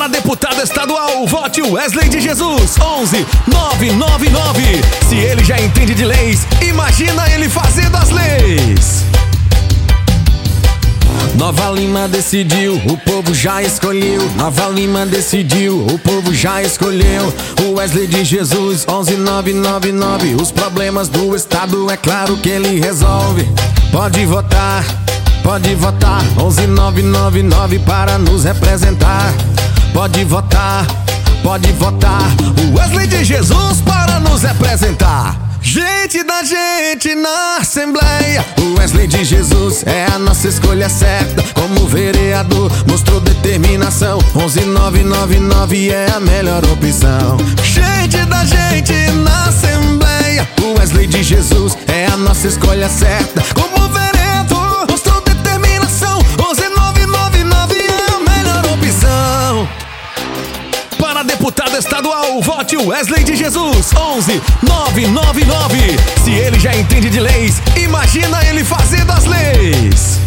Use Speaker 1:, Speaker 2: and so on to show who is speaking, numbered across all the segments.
Speaker 1: Para deputado estadual, vote Wesley de Jesus 11 999. Se ele já entende de leis, imagina ele fazendo as leis.
Speaker 2: Nova Lima decidiu, o povo já escolheu. Nova Lima decidiu, o povo já escolheu. O Wesley de Jesus 11999. Os problemas do estado é claro que ele resolve. Pode votar, pode votar 11999 para nos representar. Pode votar, pode votar.
Speaker 1: O Wesley de Jesus para nos representar. Gente da gente na Assembleia.
Speaker 2: O Wesley de Jesus é a nossa escolha certa. Como vereador, mostrou determinação. 11999 é a melhor opção.
Speaker 1: Gente da gente na Assembleia.
Speaker 2: O Wesley de Jesus é a nossa escolha certa.
Speaker 1: Como Para deputado estadual, vote Wesley de Jesus 11 999. Se ele já entende de leis, imagina ele fazendo as leis.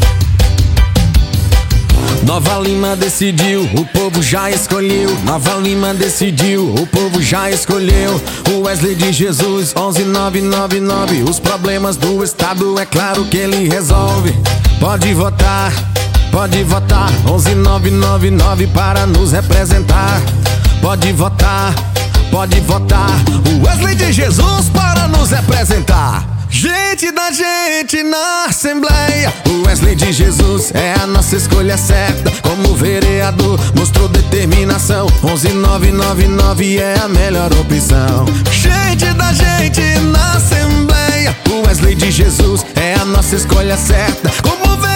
Speaker 2: Nova Lima decidiu, o povo já escolheu. Nova Lima decidiu, o povo já escolheu. O Wesley de Jesus 11999. Os problemas do estado é claro que ele resolve. Pode votar, pode votar 11999 para nos representar. Pode votar, pode votar.
Speaker 1: O Wesley de Jesus para nos representar. Gente da gente na Assembleia.
Speaker 2: O Wesley de Jesus é a nossa escolha certa. Como vereador, mostrou determinação. 11999 é a melhor opção.
Speaker 1: Gente da gente na Assembleia.
Speaker 2: O Wesley de Jesus é a nossa escolha certa.
Speaker 1: Como vereador